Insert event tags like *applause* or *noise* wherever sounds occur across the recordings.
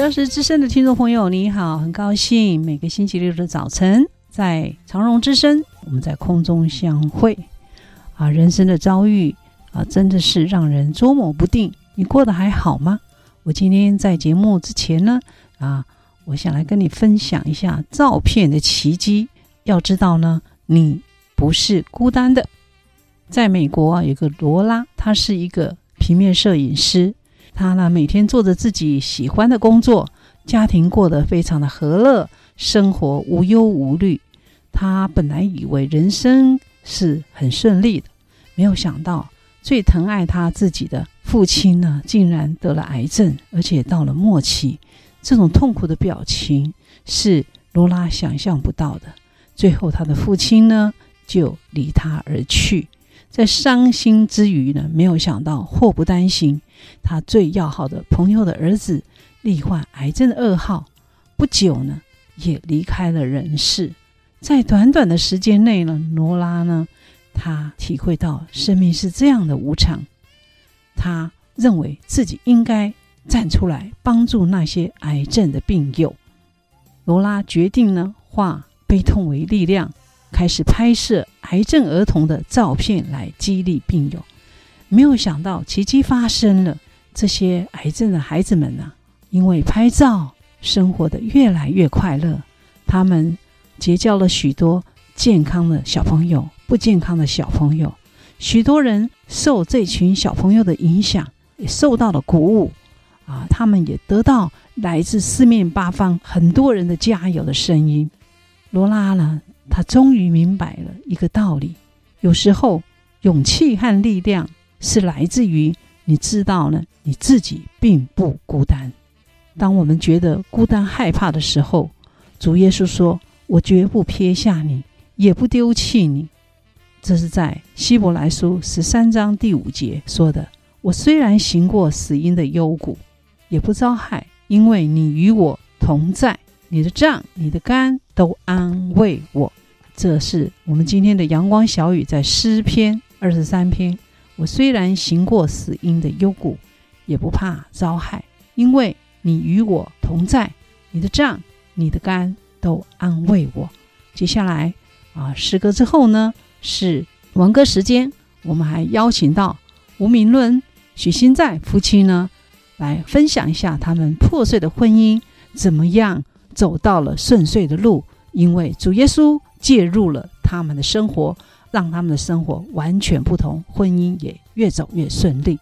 十二时之声的听众朋友，你好，很高兴每个星期六的早晨在长荣之声，我们在空中相会。啊，人生的遭遇啊，真的是让人捉摸不定。你过得还好吗？我今天在节目之前呢，啊，我想来跟你分享一下照片的奇迹。要知道呢，你不是孤单的。在美国啊，有个罗拉，她是一个平面摄影师。他呢，每天做着自己喜欢的工作，家庭过得非常的和乐，生活无忧无虑。他本来以为人生是很顺利的，没有想到最疼爱他自己的父亲呢，竟然得了癌症，而且到了末期。这种痛苦的表情是罗拉想象不到的。最后，他的父亲呢，就离他而去。在伤心之余呢，没有想到祸不单行，他最要好的朋友的儿子罹患癌症的噩耗，不久呢也离开了人世。在短短的时间内呢，罗拉呢，他体会到生命是这样的无常，他认为自己应该站出来帮助那些癌症的病友。罗拉决定呢，化悲痛为力量。开始拍摄癌症儿童的照片来激励病友，没有想到奇迹发生了。这些癌症的孩子们呢、因为拍照，生活得越来越快乐。他们结交了许多健康的小朋友、不健康的小朋友。许多人受这群小朋友的影响，也受到了鼓舞。啊，他们也得到来自四面八方很多人的加油的声音。罗拉呢？他终于明白了一个道理：有时候，勇气和力量是来自于你知道呢，你自己并不孤单。当我们觉得孤单害怕的时候，主耶稣说：“我绝不撇下你，也不丢弃你。”这是在希伯来书十三章第五节说的。我虽然行过死荫的幽谷，也不遭害，因为你与我同在，你的杖、你的竿都安慰我。这是我们今天的阳光小雨，在诗篇二十三篇。我虽然行过死荫的幽谷，也不怕遭害，因为你与我同在，你的杖、你的竿都安慰我。接下来啊，诗歌之后呢，是文歌时间。我们还邀请到吴明伦、许新在夫妻呢，来分享一下他们破碎的婚姻怎么样走到了顺遂的路，因为主耶稣。介入了他们的生活，让他们的生活完全不同，婚姻也越走越顺利。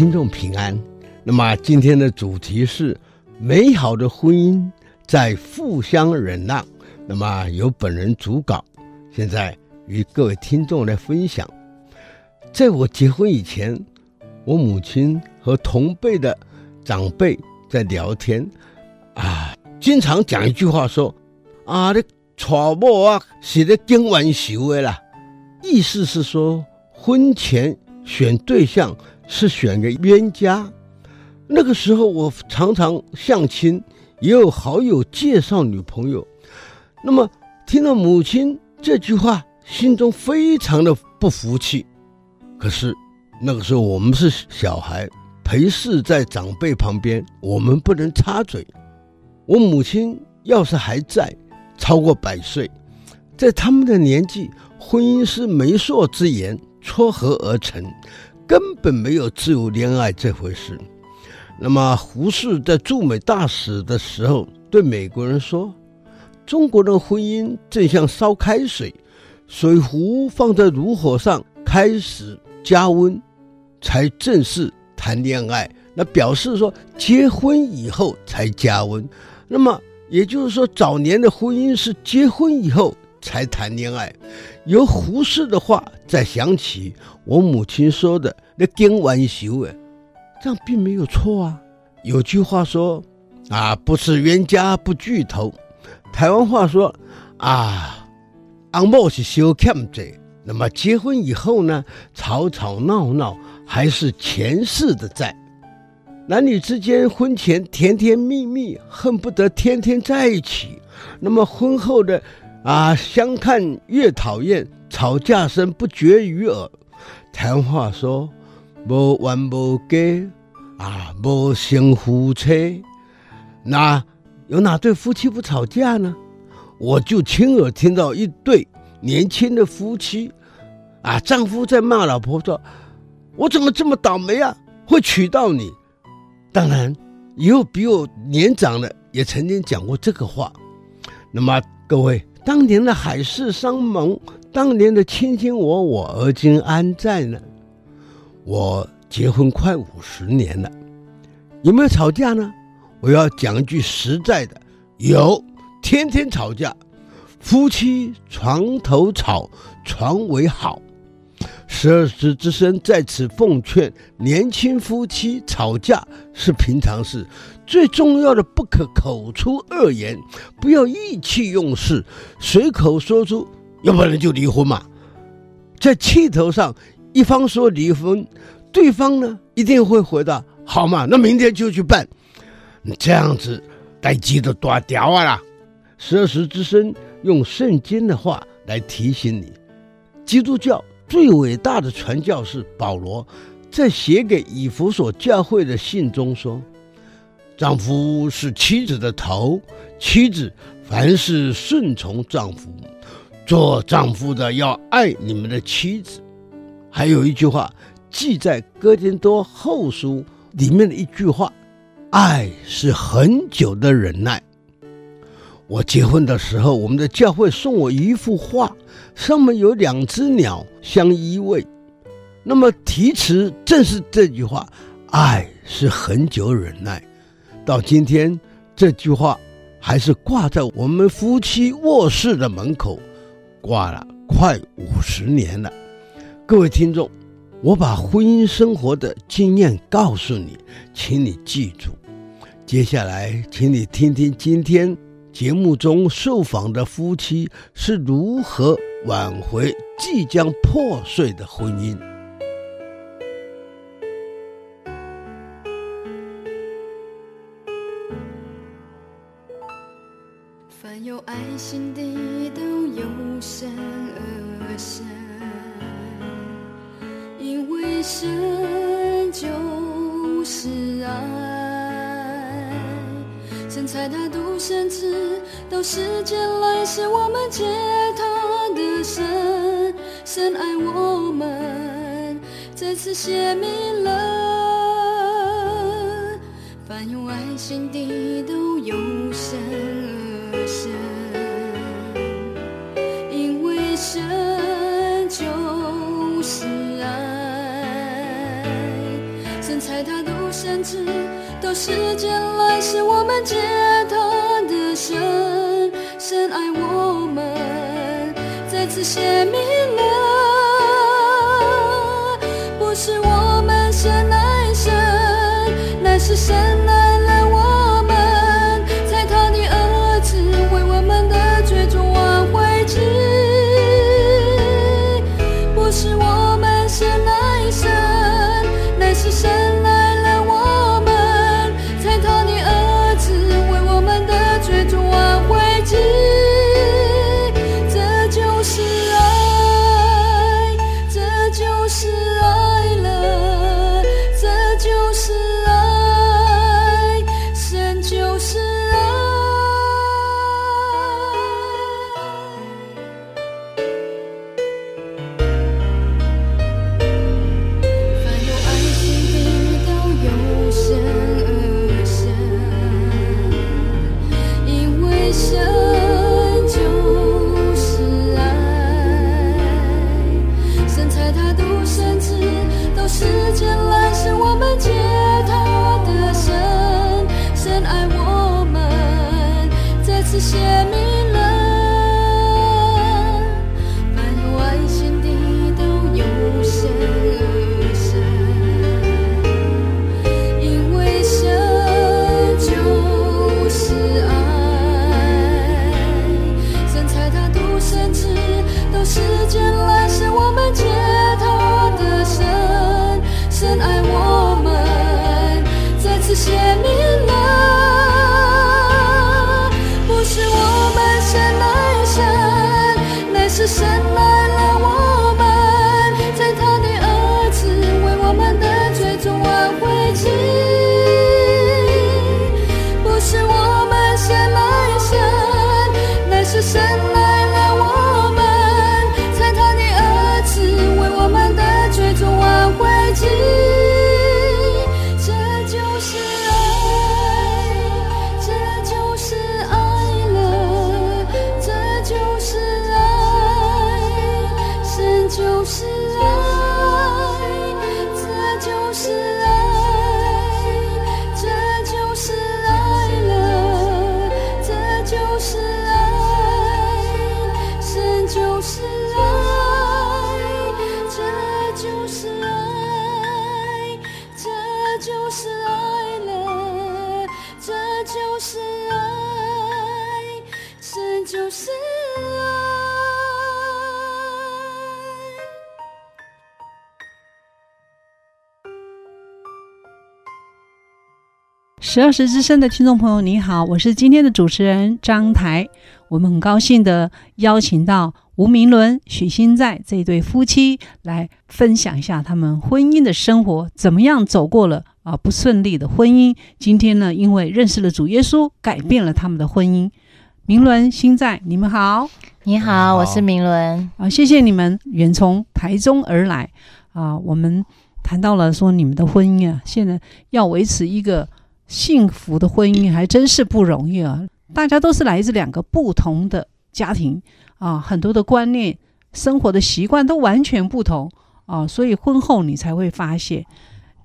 听众平安。那么今天的主题是美好的婚姻在互相忍让。那么由本人主稿，现在与各位听众来分享。在我结婚以前，我母亲和同辈的长辈在聊天，啊，经常讲一句话说：“啊，你娶某啊是咧经玩笑的啦。”意思是说，婚前选对象是选个冤家。那个时候，我常常相亲，也有好友介绍女朋友。那么，听到母亲这句话，心中非常的不服气。可是那个时候我们是小孩，陪侍在长辈旁边，我们不能插嘴。我母亲要是还在，超过百岁，在他们的年纪，婚姻是媒妁之言，撮合而成，根本没有自由恋爱这回事。那么胡适在驻美大使的时候，对美国人说：“中国的婚姻正像烧开水，水壶放在炉火上，开始。”加温，才正式谈恋爱。那表示说，结婚以后才加温。那么也就是说，早年的婚姻是结婚以后才谈恋爱。由胡适的话再想起我母亲说的那“经玩笑”哎，这样并没有错啊。有句话说啊，不是冤家不聚头。台湾话说啊，*laughs* 翁某是小欠债。那么结婚以后呢，吵吵闹闹还是前世的债。男女之间婚前甜甜蜜蜜，恨不得天天在一起。那么婚后的啊，相看越讨厌，吵架声不绝于耳。谈话说，无完无家啊，无成夫妻。那有哪对夫妻不吵架呢？我就亲耳听到一对。年轻的夫妻，啊，丈夫在骂老婆说：“我怎么这么倒霉啊，会娶到你？”当然，也有比我年长的也曾经讲过这个话。那么，各位，当年的海誓山盟，当年的卿卿我我，而今安在呢？我结婚快五十年了，有没有吵架呢？我要讲一句实在的，有，天天吵架。夫妻床头吵，床尾好。十二时之声在此奉劝年轻夫妻，吵架是平常事，最重要的不可口出恶言，不要意气用事，随口说出，要不然就离婚嘛。在气头上，一方说离婚，对方呢一定会回答：好嘛，那明天就去办。这样子，待机的断掉啊啦！十二时之声。用圣经的话来提醒你，基督教最伟大的传教士保罗，在写给以弗所教会的信中说：“丈夫是妻子的头，妻子凡事顺从丈夫，做丈夫的要爱你们的妻子。”还有一句话记在哥林多后书里面的一句话：“爱是恒久的忍耐。”我结婚的时候，我们的教会送我一幅画，上面有两只鸟相依偎。那么题词正是这句话：“爱是恒久忍耐。”到今天，这句话还是挂在我们夫妻卧室的门口，挂了快五十年了。各位听众，我把婚姻生活的经验告诉你，请你记住。接下来，请你听听今天。节目中受访的夫妻是如何挽回即将破碎的婚姻？甚至到世界来时，我们借他的神，深爱我们，再次写明了，凡有爱心的都有神而生，因为生就是爱，神才他都深知到世界来时，我们借。爱我们，再次显明十二时之声的听众朋友，你好，我是今天的主持人张台。我们很高兴的邀请到吴明伦、许新在这一对夫妻来分享一下他们婚姻的生活，怎么样走过了啊不顺利的婚姻。今天呢，因为认识了主耶稣，改变了他们的婚姻。明伦、新在，你们好，你好，我是明伦啊，谢谢你们远从台中而来啊。我们谈到了说你们的婚姻啊，现在要维持一个。幸福的婚姻还真是不容易啊！大家都是来自两个不同的家庭啊，很多的观念、生活的习惯都完全不同啊，所以婚后你才会发现，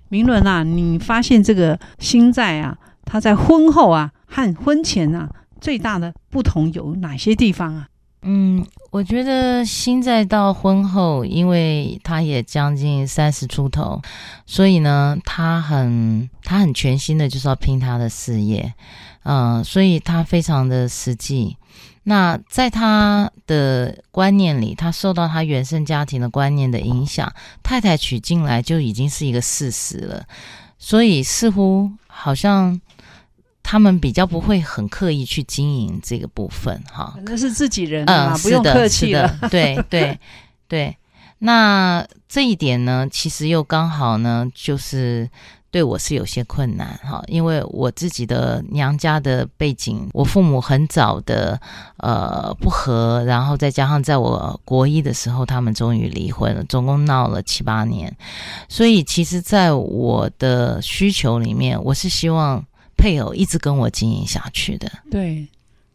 明伦啊，你发现这个心在啊，他在婚后啊和婚前啊最大的不同有哪些地方啊？嗯，我觉得新在到婚后，因为他也将近三十出头，所以呢，他很他很全心的就是要拼他的事业，嗯、呃，所以他非常的实际。那在他的观念里，他受到他原生家庭的观念的影响，太太娶进来就已经是一个事实了，所以似乎好像。他们比较不会很刻意去经营这个部分，哈，那是自己人啊，嗯，不用客气的，对对对。那这一点呢，其实又刚好呢，就是对我是有些困难，哈，因为我自己的娘家的背景，我父母很早的呃不和，然后再加上在我国一的时候，他们终于离婚了，总共闹了七八年。所以，其实，在我的需求里面，我是希望。配偶一直跟我经营下去的，对，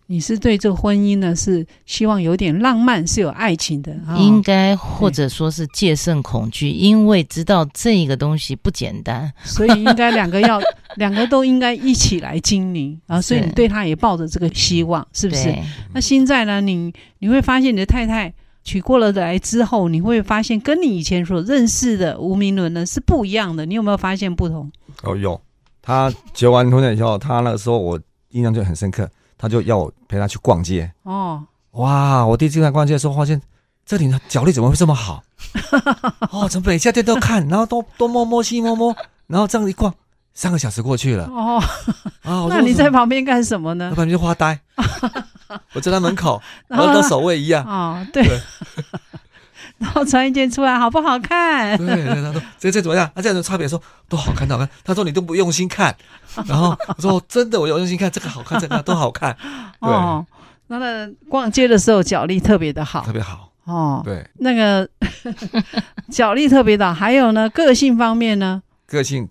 你是对这个婚姻呢，是希望有点浪漫，是有爱情的，哦、应该或者说是戒慎恐惧，因为知道这个东西不简单，所以应该两个要 *laughs* 两个都应该一起来经营啊。所以你对他也抱着这个希望，是不是？那现在呢，你你会发现你的太太娶过了来之后，你会发现跟你以前所认识的吴明伦呢是不一样的。你有没有发现不同？哦，有。他结完婚了以后，他那个时候我印象就很深刻。他就要我陪他去逛街哦，哇！我第一次看逛街的时候，发现这里的脚力怎么会这么好？哦，从每家店都看，然后都都摸摸西摸摸，然后这样一逛，三个小时过去了哦。啊，*laughs* 那你在旁边干什么呢？在旁边就发呆。*laughs* 我在他门口，*laughs* 然后跟守卫一样。哦，对。对 *laughs* 然后穿一件出来好不好看？对，对，他说这这怎么样？他这样的差别说都好看，都好看。他说你都不用心看，然后我说真的，我有用心看，这个好看，这个都好看。对，*laughs* 哦、那个逛街的时候脚力特别的好，特别好哦。对，那个 *laughs* 脚力特别的好，还有呢，个性方面呢？个性，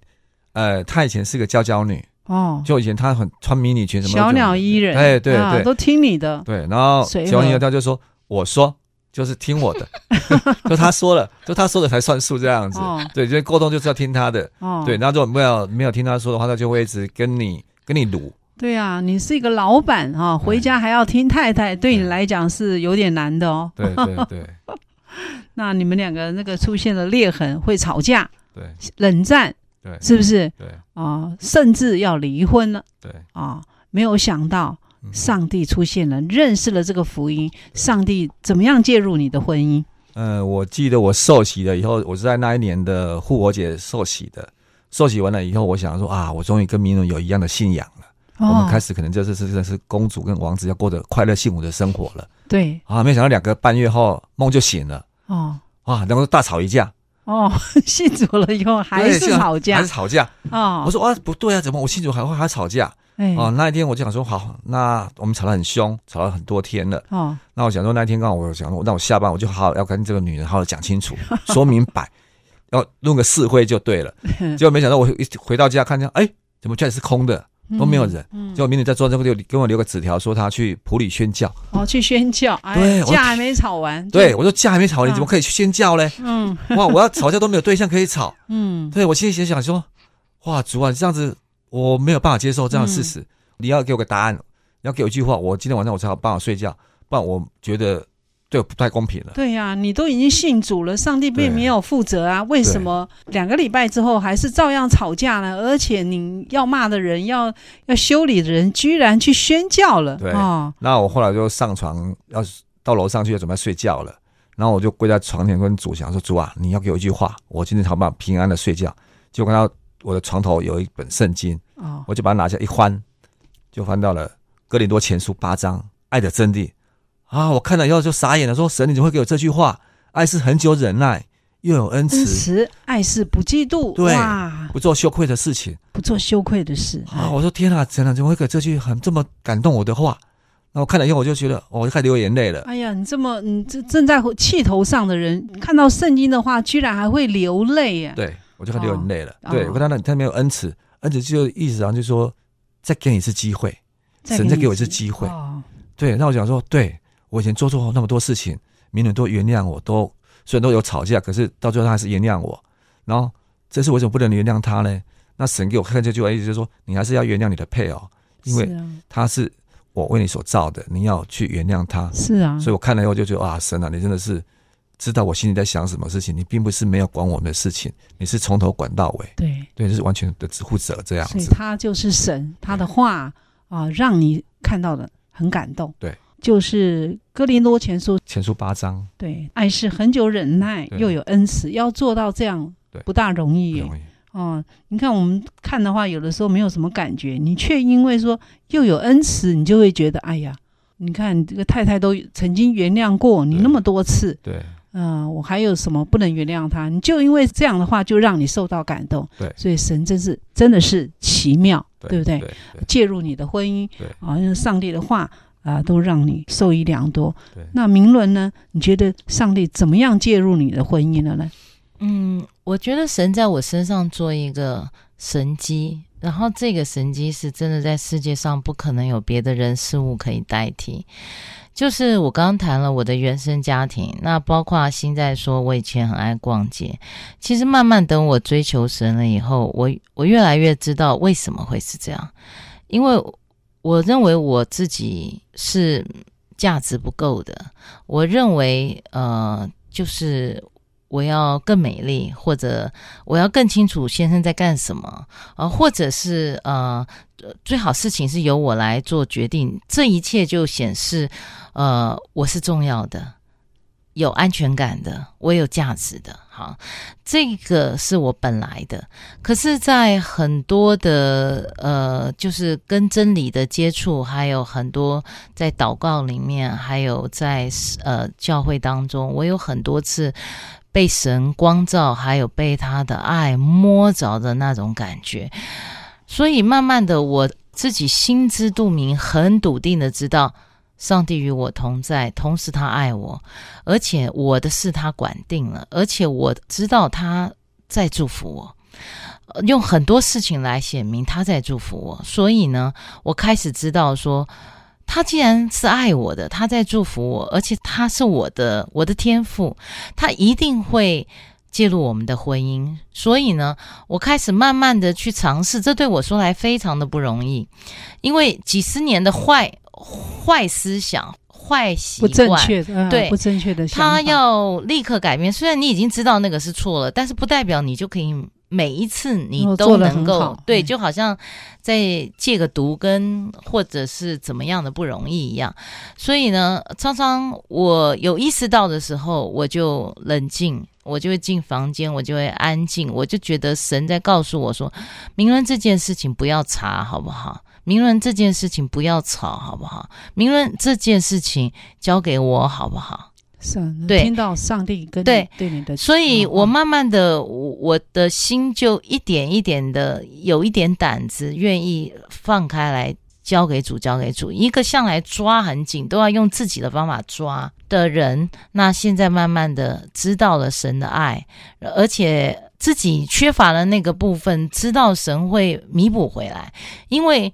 呃，她以前是个娇娇女哦，就以前她很穿迷你裙什么小鸟依人，哎，对对，对，都听你的。对，然后结婚以后他就说，我说。就是听我的，*laughs* 就他说了，就他说的才算数这样子。哦、对，因为沟通就是要听他的。哦、对，然后如果没有没有听他说的话，他就会一直跟你跟你赌。对啊，你是一个老板啊，回家还要听太太，对你来讲是有点难的哦。对对对。对 *laughs* 那你们两个那个出现了裂痕，会吵架，对，冷战，对，是不是？对啊，甚至要离婚了。对啊，没有想到。上帝出现了，认识了这个福音。上帝怎么样介入你的婚姻？呃，我记得我受洗了以后，我是在那一年的复活节受洗的。受洗完了以后，我想说啊，我终于跟明伦有一样的信仰了。哦、我们开始可能就是真的是公主跟王子要过着快乐幸福的生活了。对啊，没想到两个半月后梦就醒了。哦，啊，然后大吵一架。哦，*laughs* 信主了以后还是吵架，还是吵架。哦，我说啊，不对啊，怎么我信主还会还吵架？哎、哦，那一天我就想说，好，那我们吵得很凶，吵了很多天了。哦，那我想说，那一天刚好我想说，那我下班我就好好要跟这个女人好好讲清楚，*laughs* 说明白，要弄个是非就对了。*laughs* 结果没想到我一回到家看见，哎，怎么家里是空的，都没有人。嗯嗯、结果明天在桌上给我给我留个纸条，说他去普里宣教。哦，去宣教。哎、对，架还没吵完。对，我说架还没吵完，你怎么可以去宣教嘞？嗯，哇，我要吵架都没有对象可以吵。*laughs* 嗯，对我心里想想说，哇，主啊，这样子。我没有办法接受这样的事实，嗯、你要给我个答案，你要给我一句话，我今天晚上我才有办法睡觉，不然我觉得对我不太公平了。对呀、啊，你都已经信主了，上帝并没有负责啊，为什么两个礼拜之后还是照样吵架呢？而且你要骂的人，要要修理的人，居然去宣教了。对，哦、那我后来就上床，要到楼上去，要准备睡觉了，然后我就跪在床前跟主讲说：“主啊，你要给我一句话，我今天好不好平安的睡觉。”就跟他。我的床头有一本圣经，哦，我就把它拿下一翻，就翻到了哥林多前书八章爱的真谛啊！我看了以后就傻眼了，说神你怎么会给我这句话？爱是恒久忍耐，又有恩慈，恩慈爱是不嫉妒，对，不做羞愧的事情，不做羞愧的事啊！我说天啊，神啊，怎么会给这句很这么感动我的话？那我看了以后，我就觉得，我就开始流眼泪了。哎呀，你这么你这正在气头上的人，看到圣经的话，居然还会流泪呀？对。我就很流眼泪了，哦、对我跟他那他没有恩慈，恩慈就意思上就是说再给你一次机会，神再给我一次机会，哦、对，那我想说，对我以前做错那么多事情，明人都原谅我，都虽然都有吵架，可是到最后他还是原谅我，然后这次为什么不能原谅他呢？那神给我看这句话，意思就是说你还是要原谅你的配偶，因为他是我为你所造的，你要去原谅他，是啊，所以我看了以后就觉得哇，神啊，你真的是。知道我心里在想什么事情，你并不是没有管我们的事情，你是从头管到尾。对对，这是完全的支付者这样子。所以他就是神，他的话啊，让你看到的很感动。对，就是哥林多前书前书八章。对，爱是很久忍耐，又有恩慈，要做到这样不大容易耶。哦，你看我们看的话，有的时候没有什么感觉，你却因为说又有恩慈，你就会觉得哎呀，你看这个太太都曾经原谅过你那么多次。对。嗯、呃，我还有什么不能原谅他？你就因为这样的话，就让你受到感动。对，所以神真是真的是奇妙，对，对不对？对对介入你的婚姻，对啊，用上帝的话啊、呃，都让你受益良多。对，那明伦呢？你觉得上帝怎么样介入你的婚姻了呢？嗯，我觉得神在我身上做一个神机，然后这个神机是真的在世界上不可能有别的人事物可以代替。就是我刚刚谈了我的原生家庭，那包括现在说我以前很爱逛街，其实慢慢等我追求神了以后，我我越来越知道为什么会是这样，因为我认为我自己是价值不够的，我认为呃就是。我要更美丽，或者我要更清楚先生在干什么，呃，或者是呃，最好事情是由我来做决定，这一切就显示，呃，我是重要的，有安全感的，我有价值的，好，这个是我本来的。可是，在很多的呃，就是跟真理的接触，还有很多在祷告里面，还有在呃教会当中，我有很多次。被神光照，还有被他的爱摸着的那种感觉，所以慢慢的，我自己心知肚明，很笃定的知道，上帝与我同在，同时他爱我，而且我的事他管定了，而且我知道他在祝福我，用很多事情来显明他在祝福我，所以呢，我开始知道说。他既然是爱我的，他在祝福我，而且他是我的我的天赋，他一定会介入我们的婚姻。所以呢，我开始慢慢的去尝试，这对我说来非常的不容易，因为几十年的坏坏思想、坏习惯，不正确的，呃、对，不正确的想法，他要立刻改变。虽然你已经知道那个是错了，但是不代表你就可以。每一次你都能够对，就好像在戒个毒跟或者是怎么样的不容易一样。所以呢，常常我有意识到的时候，我就冷静，我就会进房间，我就会安静，我就觉得神在告诉我说：“明伦这件事情不要查，好不好？明伦这件事情不要吵，好不好？明伦这件事情交给我，好不好？”是，听到上帝跟你对对你的，所以我慢慢的，我我的心就一点一点的有一点胆子，愿意放开来交给主，交给主。一个向来抓很紧，都要用自己的方法抓的人，那现在慢慢的知道了神的爱，而且自己缺乏了那个部分，知道神会弥补回来，因为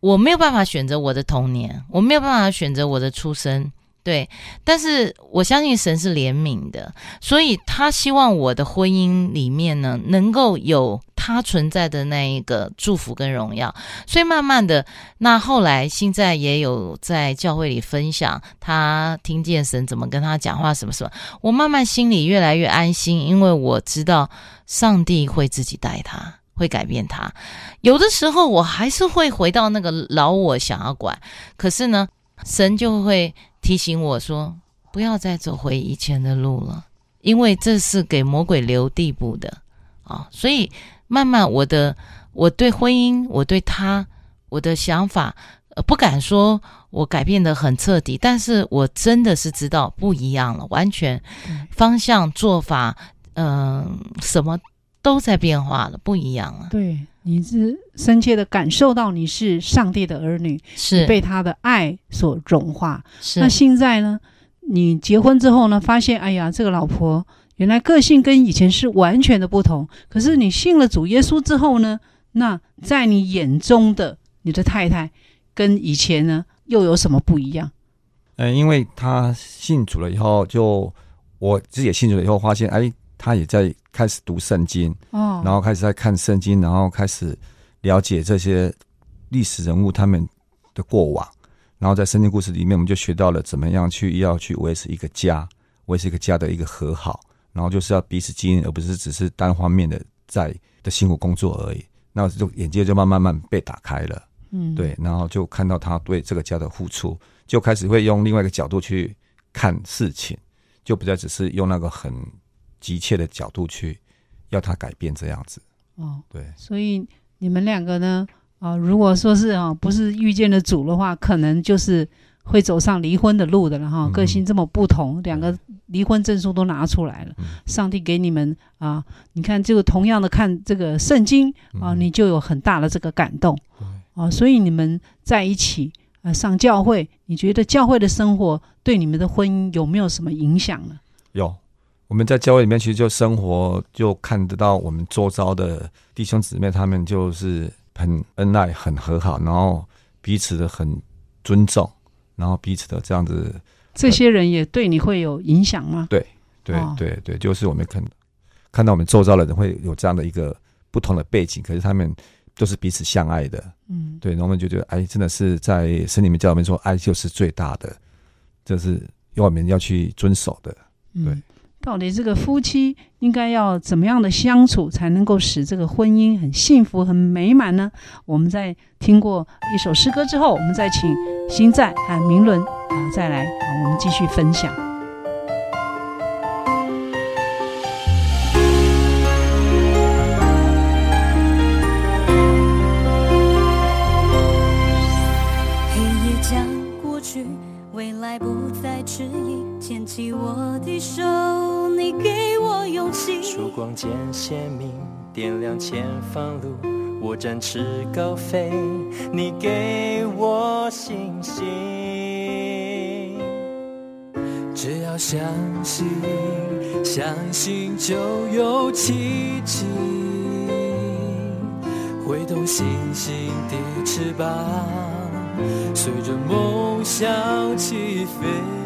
我没有办法选择我的童年，我没有办法选择我的出生。对，但是我相信神是怜悯的，所以他希望我的婚姻里面呢，能够有他存在的那一个祝福跟荣耀。所以慢慢的，那后来现在也有在教会里分享，他听见神怎么跟他讲话，什么什么，我慢慢心里越来越安心，因为我知道上帝会自己带他，会改变他。有的时候我还是会回到那个老我想要管，可是呢，神就会。提醒我说，不要再走回以前的路了，因为这是给魔鬼留地步的啊！所以慢慢，我的我对婚姻，我对他，我的想法，呃，不敢说我改变的很彻底，但是我真的是知道不一样了，完全方向做法，嗯、呃，什么都在变化了，不一样了。对。你是深切的感受到你是上帝的儿女，是被他的爱所融化。是那现在呢？你结婚之后呢？发现哎呀，这个老婆原来个性跟以前是完全的不同。可是你信了主耶稣之后呢？那在你眼中的你的太太跟以前呢又有什么不一样？嗯，因为他信主了以后，就我自己也信主了以后，发现哎。他也在开始读圣经，哦，然后开始在看圣经，然后开始了解这些历史人物他们的过往，然后在圣经故事里面，我们就学到了怎么样去要去维持一个家，维持一个家的一个和好，然后就是要彼此经营，而不是只是单方面的在的辛苦工作而已。那就眼界就慢慢慢被打开了，嗯，对，然后就看到他对这个家的付出，就开始会用另外一个角度去看事情，就不再只是用那个很。急切的角度去要他改变这样子。哦，对，所以你们两个呢啊，如果说是啊，不是遇见了主的话，可能就是会走上离婚的路的了哈。个性这么不同，两个离婚证书都拿出来了，上帝给你们啊，你看这个同样的看这个圣经啊，你就有很大的这个感动。啊，所以你们在一起啊上教会，你觉得教会的生活对你们的婚姻有没有什么影响呢？有。我们在教会里面，其实就生活就看得到我们周遭的弟兄姊妹，他们就是很恩爱、很和好，然后彼此的很尊重，然后彼此的这样子。这些人也对你会有影响吗？对对对对，就是我们看看到我们周遭的人会有这样的一个不同的背景，可是他们都是彼此相爱的。嗯，对，然后我们就觉得，哎，真的是在圣经里面教我们说，爱就是最大的，这是要我们要去遵守的。对。嗯到底这个夫妻应该要怎么样的相处，才能够使这个婚姻很幸福、很美满呢？我们在听过一首诗歌之后，我们再请心在和明伦啊，再来啊，我们继续分享。黑夜将过去，未来不再迟疑，牵起我的手。给我勇气，曙光渐鲜明，点亮前方路。我展翅高飞，你给我信心。只要相信，相信就有奇迹，挥动星星的翅膀，随着梦想起飞。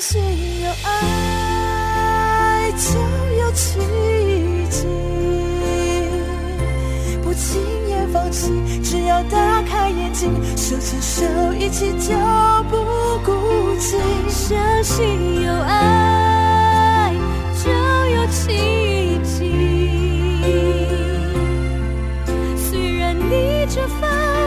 信有爱就有奇迹，不轻言放弃，只要打开眼睛，手牵手一起就不孤寂。相信有爱就有奇迹，虽然逆着风。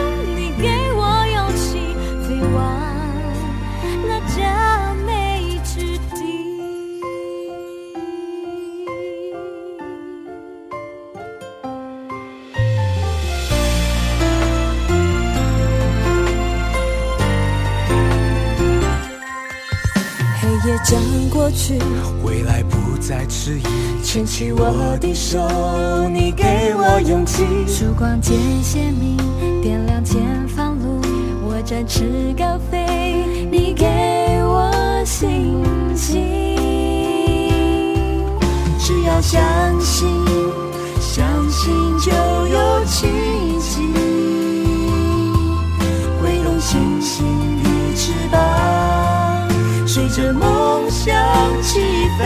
过去，未来不再迟疑，牵起我的手，你给我勇气。曙光渐鲜明，点亮前方路，我展翅高飞，你给我信心。只要相信，相信就有奇迹，着梦。想起飞，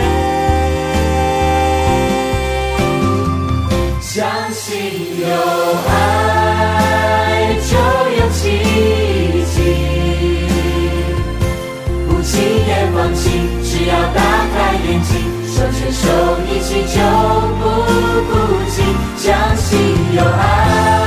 相信有爱就有奇迹，不轻言放弃，只要打开眼睛，手牵手一起就不孤寂。相信有爱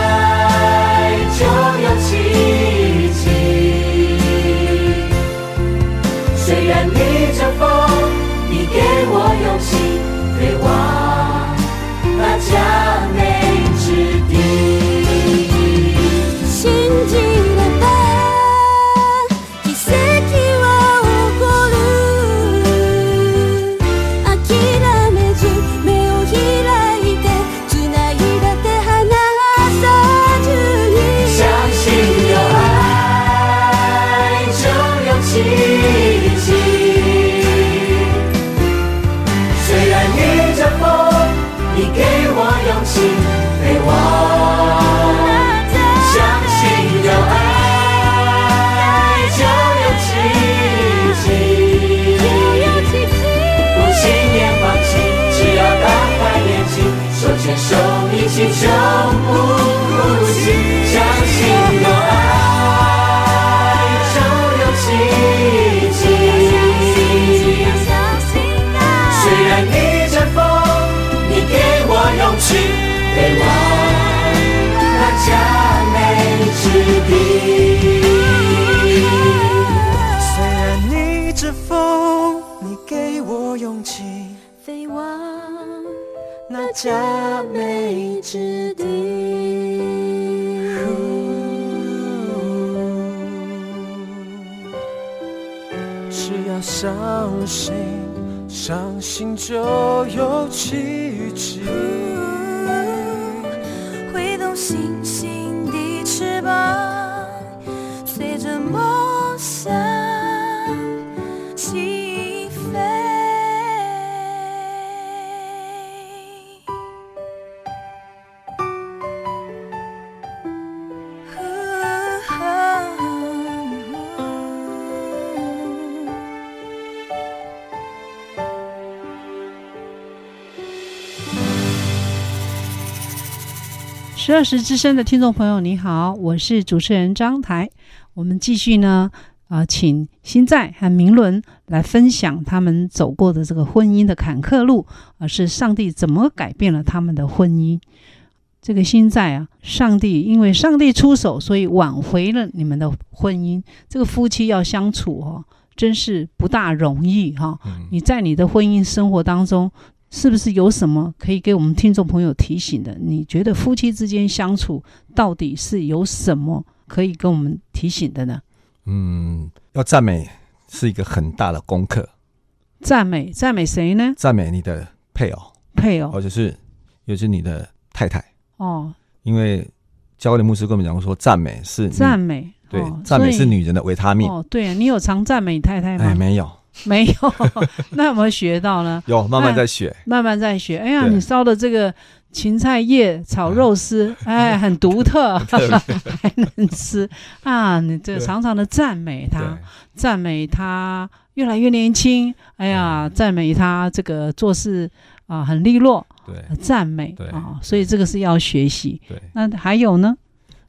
十二时之声的听众朋友，你好，我是主持人张台。我们继续呢，啊、呃，请新在和明伦来分享他们走过的这个婚姻的坎坷路，而、呃、是上帝怎么改变了他们的婚姻。这个新在啊，上帝因为上帝出手，所以挽回了你们的婚姻。这个夫妻要相处哦，真是不大容易哈、哦。你在你的婚姻生活当中。是不是有什么可以给我们听众朋友提醒的？你觉得夫妻之间相处到底是有什么可以跟我们提醒的呢？嗯，要赞美是一个很大的功课。赞美，赞美谁呢？赞美你的配偶，配偶，或者是，尤其是你的太太。哦，因为教会的牧师跟我们讲过说，赞美是赞美，对，赞美是女人的维他命。哦，对啊，你有常赞美你太太吗？哎，没有。*laughs* 没有，那有没有学到呢？*laughs* 有，慢慢在学，慢慢在学。哎呀，你烧的这个芹菜叶炒肉丝，*laughs* 哎，很独特，还能吃啊！你这常常的赞美他，赞美他越来越年轻。哎呀，赞美他这个做事啊很利落。对，赞美啊，所以这个是要学习。对，那还有呢？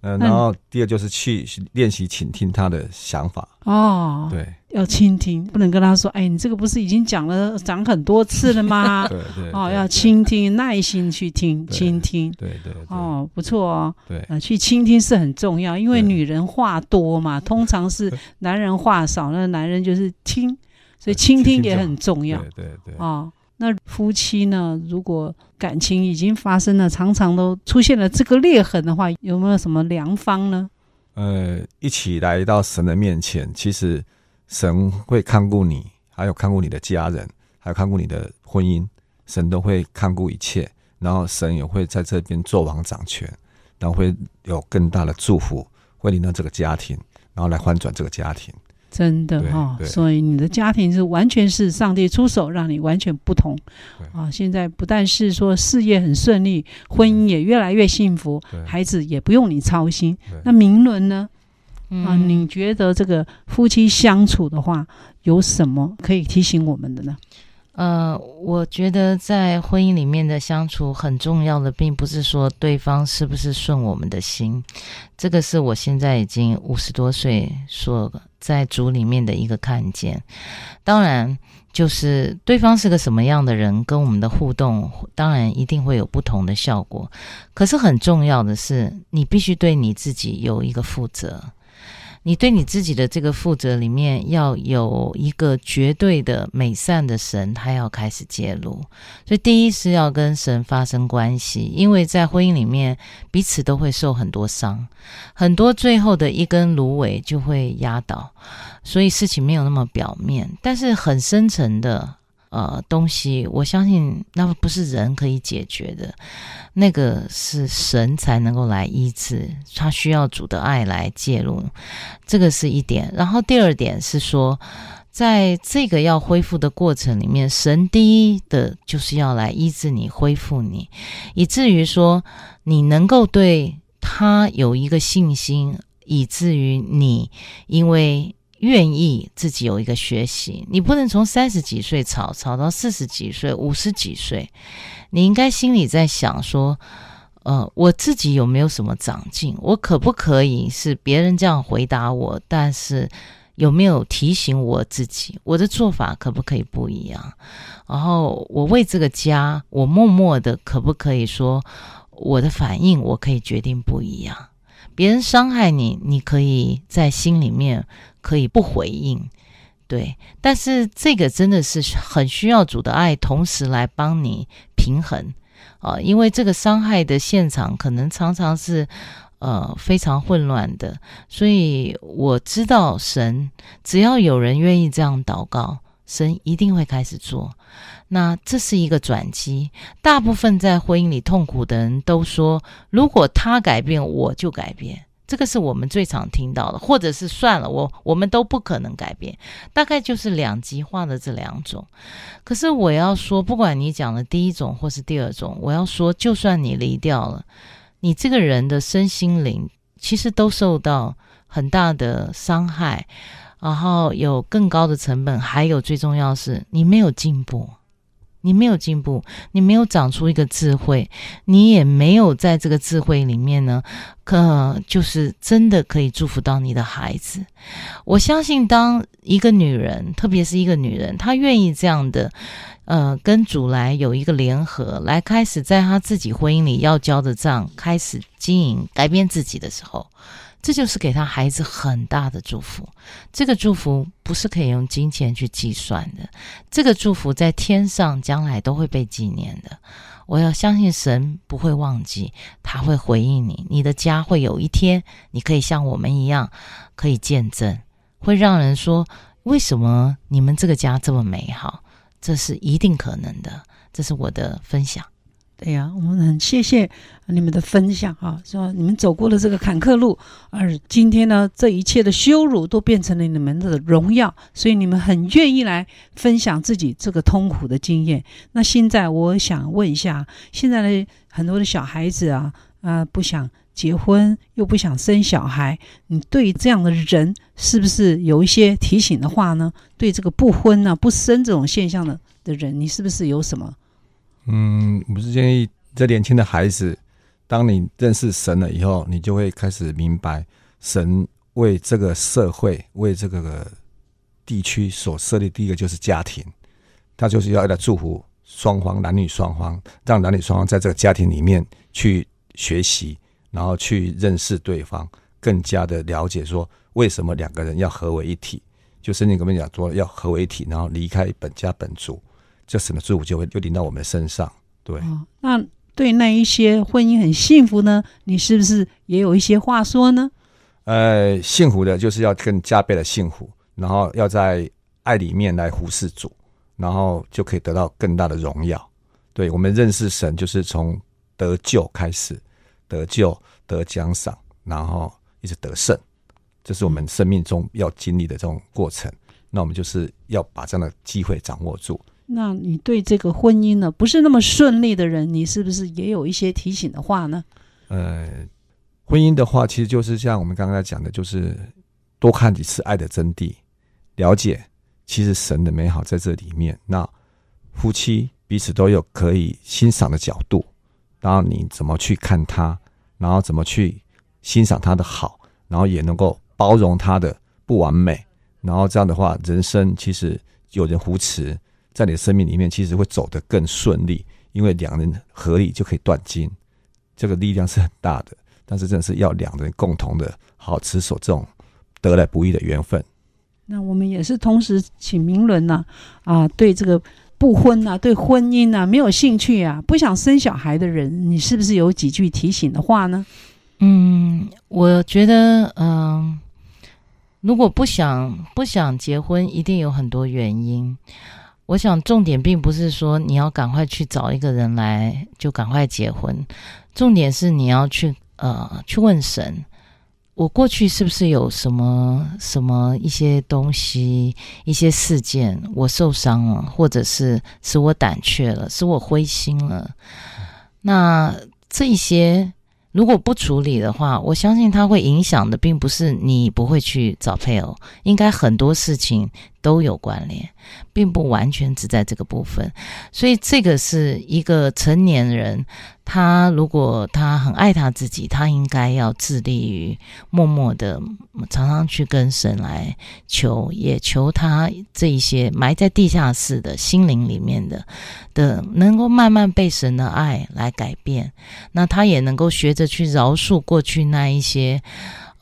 嗯，然后第二就是去练习倾听他的想法哦，对，要倾听，不能跟他说，哎，你这个不是已经讲了讲很多次了吗？*laughs* 对对，哦，要倾听，耐心去听，倾听，对对，哦，不错哦，对，啊，去倾听是很重要，因为女人话多嘛，通常是男人话少，那男人就是听，所以倾听也很重要，对对对，啊。那夫妻呢？如果感情已经发生了，常常都出现了这个裂痕的话，有没有什么良方呢？呃，一起来到神的面前，其实神会看顾你，还有看顾你的家人，还有看顾你的婚姻，神都会看顾一切。然后神也会在这边做王掌权，然后会有更大的祝福，会领到这个家庭，然后来翻转这个家庭。真的哈、哦，所以你的家庭是完全是上帝出手，让你完全不同啊！现在不但是说事业很顺利，婚姻也越来越幸福，孩子也不用你操心。那明伦呢？啊，你觉得这个夫妻相处的话，有什么可以提醒我们的呢？呃，我觉得在婚姻里面的相处很重要的，并不是说对方是不是顺我们的心，这个是我现在已经五十多岁所在主里面的一个看见。当然，就是对方是个什么样的人，跟我们的互动，当然一定会有不同的效果。可是很重要的是，你必须对你自己有一个负责。你对你自己的这个负责里面，要有一个绝对的美善的神，他要开始介入。所以第一是要跟神发生关系，因为在婚姻里面，彼此都会受很多伤，很多最后的一根芦苇就会压倒，所以事情没有那么表面，但是很深层的。呃，东西我相信那不是人可以解决的，那个是神才能够来医治，他需要主的爱来介入，这个是一点。然后第二点是说，在这个要恢复的过程里面，神第一的就是要来医治你、恢复你，以至于说你能够对他有一个信心，以至于你因为。愿意自己有一个学习，你不能从三十几岁吵吵到四十几岁、五十几岁，你应该心里在想说，呃，我自己有没有什么长进？我可不可以是别人这样回答我？但是有没有提醒我自己，我的做法可不可以不一样？然后我为这个家，我默默的可不可以说，我的反应我可以决定不一样？别人伤害你，你可以在心里面。可以不回应，对，但是这个真的是很需要主的爱，同时来帮你平衡啊，因为这个伤害的现场可能常常是呃非常混乱的，所以我知道神只要有人愿意这样祷告，神一定会开始做。那这是一个转机，大部分在婚姻里痛苦的人都说，如果他改变，我就改变。这个是我们最常听到的，或者是算了，我我们都不可能改变，大概就是两极化的这两种。可是我要说，不管你讲的第一种或是第二种，我要说，就算你离掉了，你这个人的身心灵其实都受到很大的伤害，然后有更高的成本，还有最重要是你没有进步。你没有进步，你没有长出一个智慧，你也没有在这个智慧里面呢，可就是真的可以祝福到你的孩子。我相信，当一个女人，特别是一个女人，她愿意这样的，呃，跟主来有一个联合，来开始在她自己婚姻里要交的账，开始经营，改变自己的时候。这就是给他孩子很大的祝福，这个祝福不是可以用金钱去计算的，这个祝福在天上将来都会被纪念的。我要相信神不会忘记，他会回应你，你的家会有一天，你可以像我们一样，可以见证，会让人说，为什么你们这个家这么美好？这是一定可能的，这是我的分享。对呀，我们很谢谢你们的分享啊，说你们走过了这个坎坷路，而今天呢，这一切的羞辱都变成了你们的荣耀，所以你们很愿意来分享自己这个痛苦的经验。那现在我想问一下，现在的很多的小孩子啊，啊、不想结婚又不想生小孩，你对这样的人是不是有一些提醒的话呢？对这个不婚啊、不生这种现象的的人，你是不是有什么？嗯，我是建议这年轻的孩子，当你认识神了以后，你就会开始明白，神为这个社会、为这个地区所设立第一个就是家庭，他就是要来祝福双方男女双方，让男女双方在这个家庭里面去学习，然后去认识对方，更加的了解说为什么两个人要合为一体，就圣经跟我们讲说要合为一体，然后离开本家本族。这神的祝福就会就临到我们身上，对。哦，那对那一些婚姻很幸福呢？你是不是也有一些话说呢？呃，幸福的就是要更加倍的幸福，然后要在爱里面来服侍主，然后就可以得到更大的荣耀。对，我们认识神，就是从得救开始，得救得奖赏，然后一直得胜，这是我们生命中要经历的这种过程。那我们就是要把这样的机会掌握住。那你对这个婚姻呢，不是那么顺利的人，你是不是也有一些提醒的话呢？呃，婚姻的话，其实就是像我们刚刚讲的，就是多看几次《爱的真谛》，了解其实神的美好在这里面。那夫妻彼此都有可以欣赏的角度，然后你怎么去看他，然后怎么去欣赏他的好，然后也能够包容他的不完美，然后这样的话，人生其实有人扶持。在你的生命里面，其实会走得更顺利，因为两人合力就可以断金，这个力量是很大的。但是，真的是要两人共同的好好持守这种得来不易的缘分。那我们也是同时请明伦呐，啊，对这个不婚呐、啊，对婚姻呐、啊，没有兴趣啊，不想生小孩的人，你是不是有几句提醒的话呢？嗯，我觉得，嗯、呃，如果不想不想结婚，一定有很多原因。我想重点并不是说你要赶快去找一个人来就赶快结婚，重点是你要去呃去问神，我过去是不是有什么什么一些东西一些事件我受伤了，或者是使我胆怯了，使我灰心了，那这些如果不处理的话，我相信它会影响的并不是你不会去找配偶，应该很多事情都有关联。并不完全只在这个部分，所以这个是一个成年人，他如果他很爱他自己，他应该要致力于默默的，常常去跟神来求，也求他这一些埋在地下室的心灵里面的的，能够慢慢被神的爱来改变，那他也能够学着去饶恕过去那一些。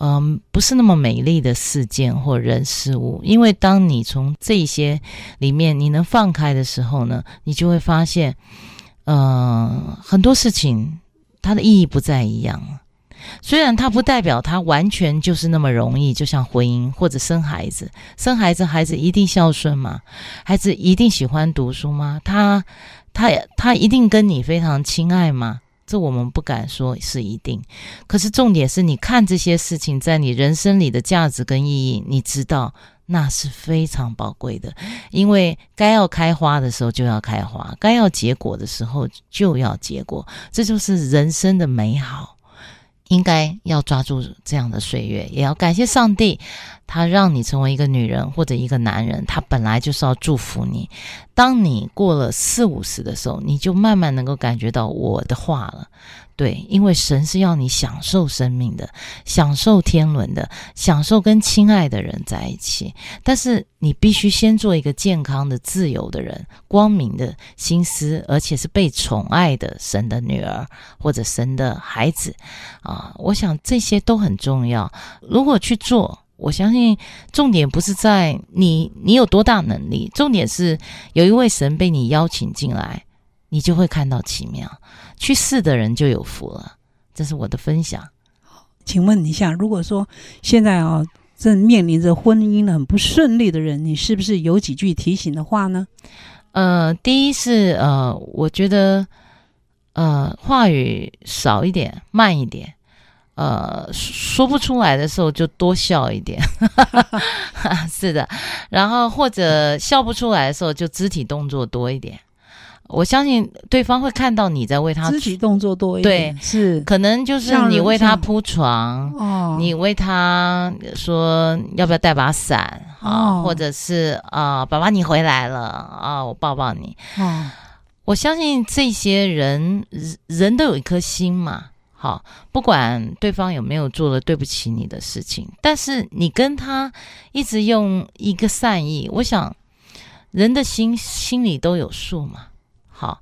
嗯，不是那么美丽的事件或人事物，因为当你从这些里面你能放开的时候呢，你就会发现，呃，很多事情它的意义不再一样了。虽然它不代表它完全就是那么容易，就像婚姻或者生孩子，生孩子孩子一定孝顺吗？孩子一定喜欢读书吗？他他他一定跟你非常亲爱吗？这我们不敢说是一定，可是重点是你看这些事情在你人生里的价值跟意义，你知道那是非常宝贵的，因为该要开花的时候就要开花，该要结果的时候就要结果，这就是人生的美好，应该要抓住这样的岁月，也要感谢上帝，他让你成为一个女人或者一个男人，他本来就是要祝福你。当你过了四五十的时候，你就慢慢能够感觉到我的话了。对，因为神是要你享受生命的，享受天伦的，享受跟亲爱的人在一起。但是你必须先做一个健康的、自由的人，光明的心思，而且是被宠爱的神的女儿或者神的孩子啊！我想这些都很重要。如果去做，我相信重点不是在你你有多大能力，重点是有一位神被你邀请进来，你就会看到奇妙。去试的人就有福了，这是我的分享。请问一下，如果说现在啊正面临着婚姻很不顺利的人，你是不是有几句提醒的话呢？呃，第一是呃，我觉得呃话语少一点，慢一点，呃说不出来的时候就多笑一点，*laughs* 是的，然后或者笑不出来的时候就肢体动作多一点。我相信对方会看到你在为他肢体动作多一点，对，是。可能就是你为他铺床，哦，你为他说要不要带把伞啊，哦，或者是啊，爸爸你回来了啊，我抱抱你。哦，我相信这些人人都有一颗心嘛，好，不管对方有没有做了对不起你的事情，但是你跟他一直用一个善意，我想人的心心里都有数嘛。好，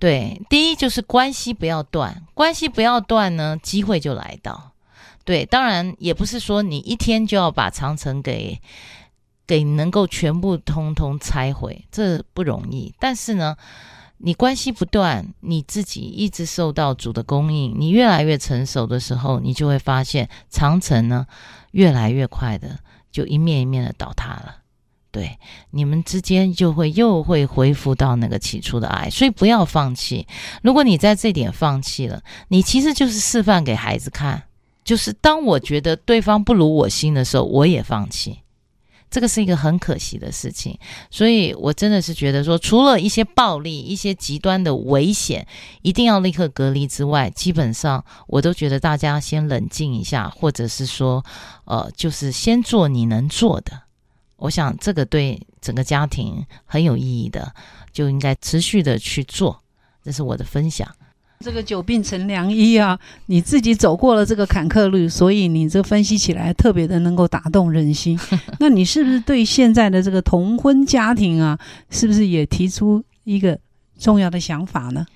对，第一就是关系不要断，关系不要断呢，机会就来到。对，当然也不是说你一天就要把长城给给能够全部通通拆毁，这不容易。但是呢，你关系不断，你自己一直受到主的供应，你越来越成熟的时候，你就会发现长城呢越来越快的就一面一面的倒塌了。对，你们之间就会又会恢复到那个起初的爱，所以不要放弃。如果你在这点放弃了，你其实就是示范给孩子看，就是当我觉得对方不如我心的时候，我也放弃。这个是一个很可惜的事情。所以我真的是觉得说，除了一些暴力、一些极端的危险，一定要立刻隔离之外，基本上我都觉得大家先冷静一下，或者是说，呃，就是先做你能做的。我想这个对整个家庭很有意义的，就应该持续的去做。这是我的分享。这个久病成良医啊，你自己走过了这个坎坷路，所以你这分析起来特别的能够打动人心。*laughs* 那你是不是对现在的这个同婚家庭啊，是不是也提出一个重要的想法呢？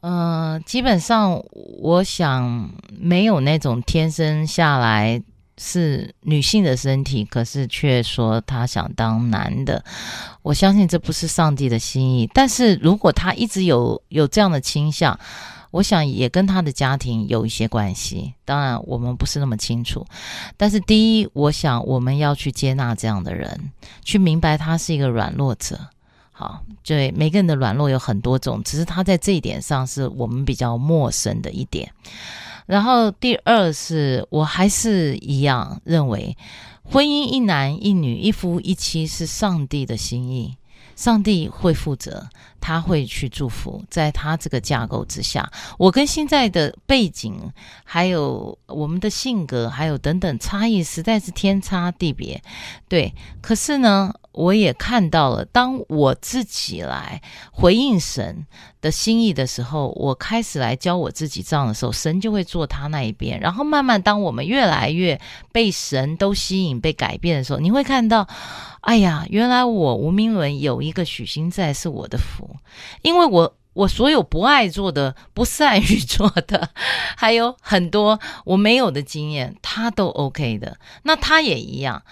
呃，基本上我想没有那种天生下来。是女性的身体，可是却说她想当男的。我相信这不是上帝的心意。但是如果他一直有有这样的倾向，我想也跟他的家庭有一些关系。当然，我们不是那么清楚。但是第一，我想我们要去接纳这样的人，去明白他是一个软弱者。好，对，每个人的软弱有很多种，只是他在这一点上是我们比较陌生的一点。然后第二是我还是一样认为，婚姻一男一女一夫一妻是上帝的心意，上帝会负责，他会去祝福，在他这个架构之下，我跟现在的背景，还有我们的性格，还有等等差异，实在是天差地别，对，可是呢。我也看到了，当我自己来回应神的心意的时候，我开始来教我自己这样的时候，神就会做他那一边。然后慢慢，当我们越来越被神都吸引、被改变的时候，你会看到，哎呀，原来我吴明伦有一个许星在是我的福，因为我我所有不爱做的、不善于做的，*laughs* 还有很多我没有的经验，他都 OK 的。那他也一样。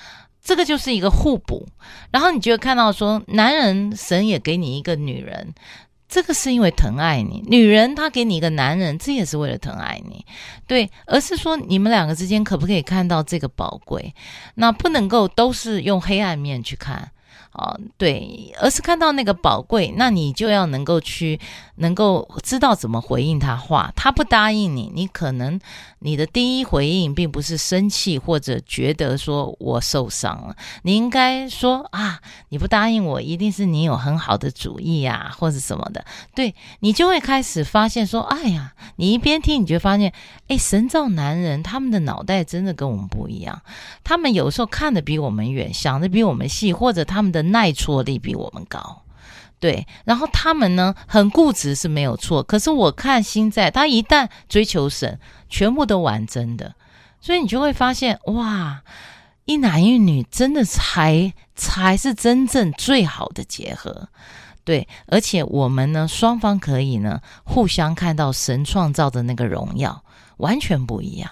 这个就是一个互补，然后你就会看到说，男人神也给你一个女人，这个是因为疼爱你；女人她给你一个男人，这也是为了疼爱你，对，而是说你们两个之间可不可以看到这个宝贵？那不能够都是用黑暗面去看，哦，对，而是看到那个宝贵，那你就要能够去能够知道怎么回应他话。他不答应你，你可能你的第一回应并不是生气或者觉得说我受伤了，你应该说啊，你不答应我，一定是你有很好的主意啊，或者什么的。对，你就会开始发现说，哎呀，你一边听，你就发现，哎，神造男人他们的脑袋真的跟我们不一样，他们有时候看得比我们远，想得比我们细，或者他们的耐挫力比我们高。对，然后他们呢，很固执是没有错，可是我看星在，他一旦追求神，全部都玩真的，所以你就会发现，哇，一男一女真的才才是真正最好的结合，对，而且我们呢，双方可以呢，互相看到神创造的那个荣耀，完全不一样。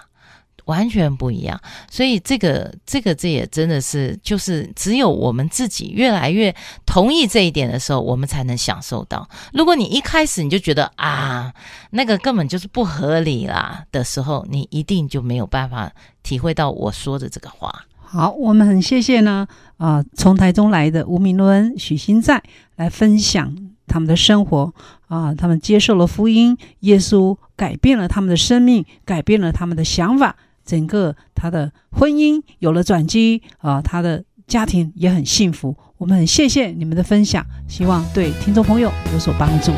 完全不一样，所以这个这个这也真的是，就是只有我们自己越来越同意这一点的时候，我们才能享受到。如果你一开始你就觉得啊，那个根本就是不合理啦的时候，你一定就没有办法体会到我说的这个话。好，我们很谢谢呢，啊、从台中来的吴明伦、许新在来分享他们的生活啊、他们接受了福音，耶稣改变了他们的生命，改变了他们的想法。整个他的婚姻有了转机啊，他的家庭也很幸福。我们很谢谢你们的分享，希望对听众朋友有所帮助。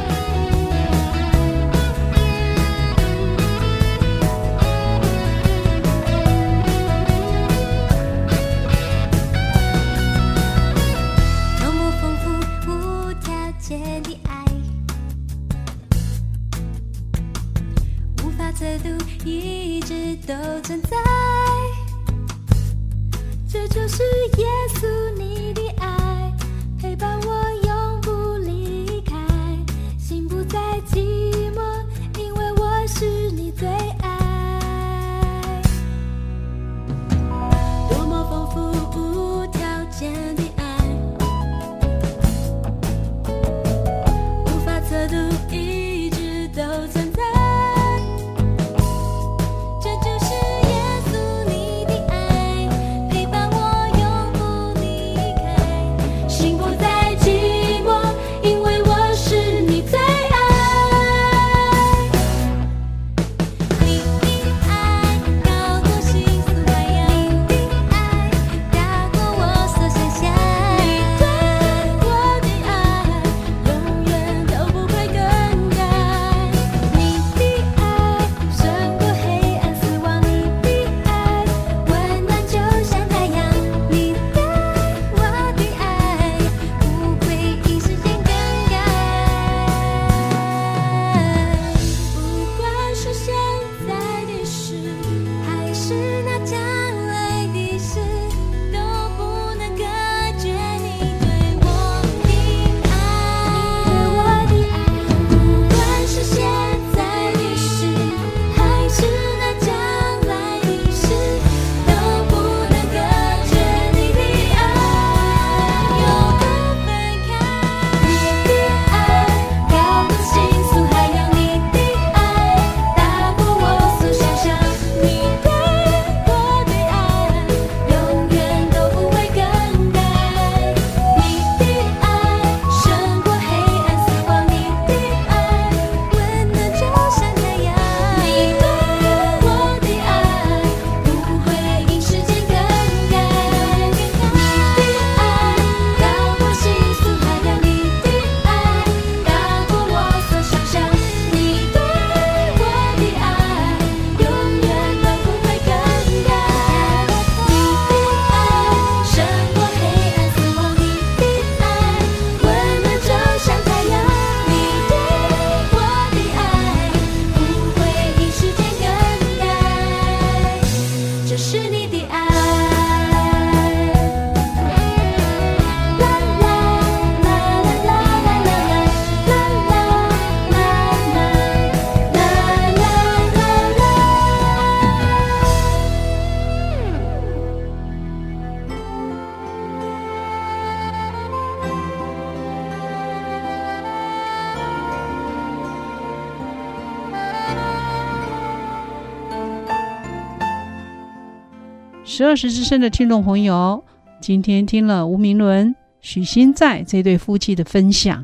十二时之声的听众朋友，今天听了吴明伦、许新在这对夫妻的分享，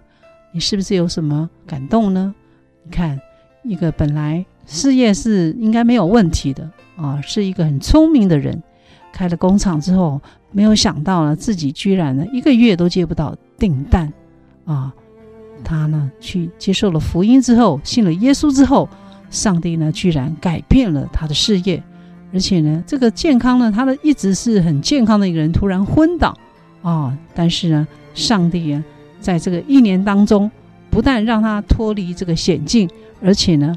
你是不是有什么感动呢？你看，一个本来事业是应该没有问题的啊，是一个很聪明的人，开了工厂之后，没有想到呢，自己居然呢一个月都接不到订单啊。他呢去接受了福音之后，信了耶稣之后，上帝呢居然改变了他的事业，而且呢这个健康呢，他的一直是很健康的一个人，突然昏倒啊，但是呢，上帝啊在这个一年当中，不但让他脱离这个险境，而且呢，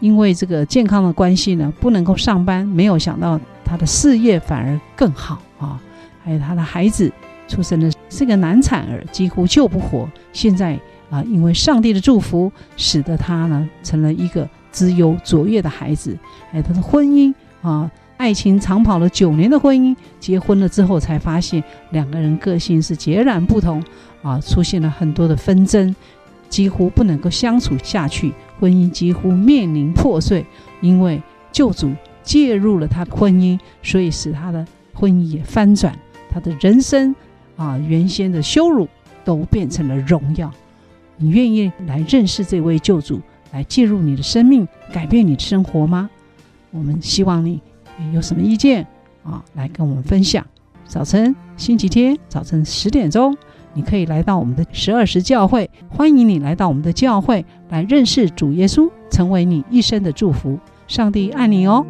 因为这个健康的关系呢，不能够上班，没有想到他的事业反而更好啊，还有他的孩子出生的是个难产儿，几乎救不活，现在。啊，因为上帝的祝福，使得他呢成了一个资优卓越的孩子。哎，他的婚姻啊，爱情长跑了九年的婚姻，结婚了之后才发现两个人个性是截然不同啊，出现了很多的纷争，几乎不能够相处下去，婚姻几乎面临破碎。因为救主介入了他的婚姻，所以使他的婚姻也翻转，他的人生啊，原先的羞辱都变成了荣耀。你愿意来认识这位救主，来介入你的生命，改变你的生活吗？我们希望你有什么意见啊，来跟我们分享。早晨，星期天早晨十点钟，你可以来到我们的十二时教会，欢迎你来到我们的教会来认识主耶稣，成为你一生的祝福。上帝爱你哦。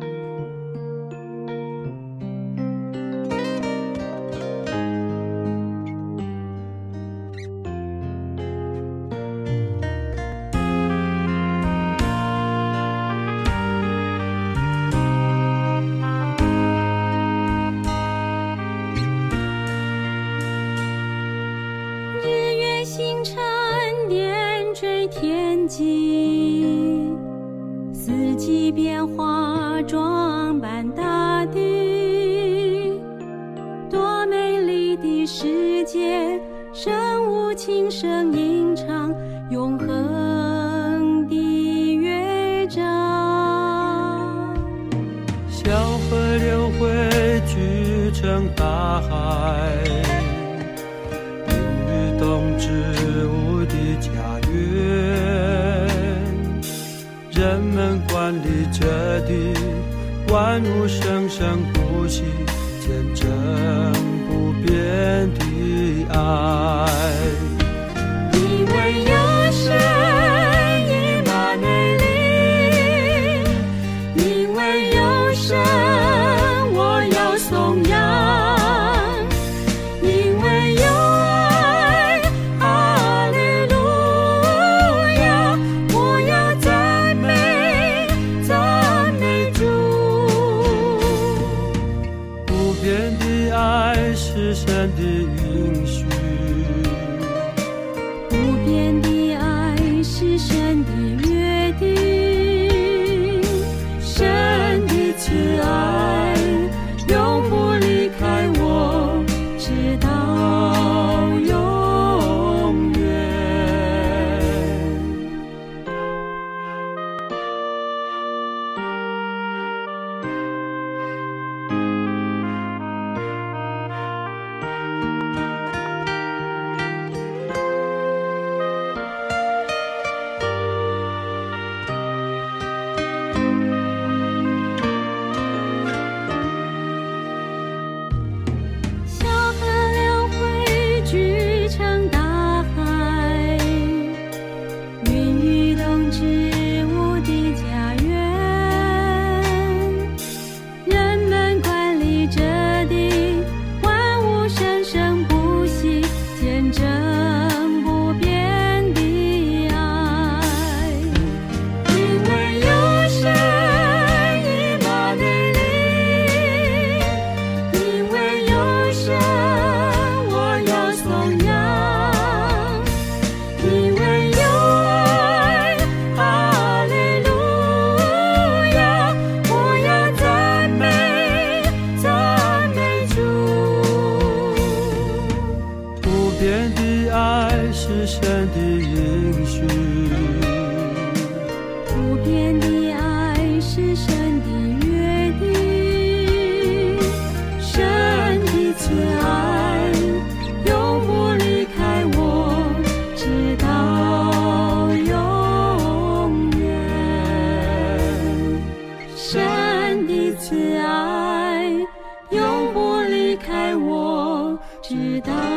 直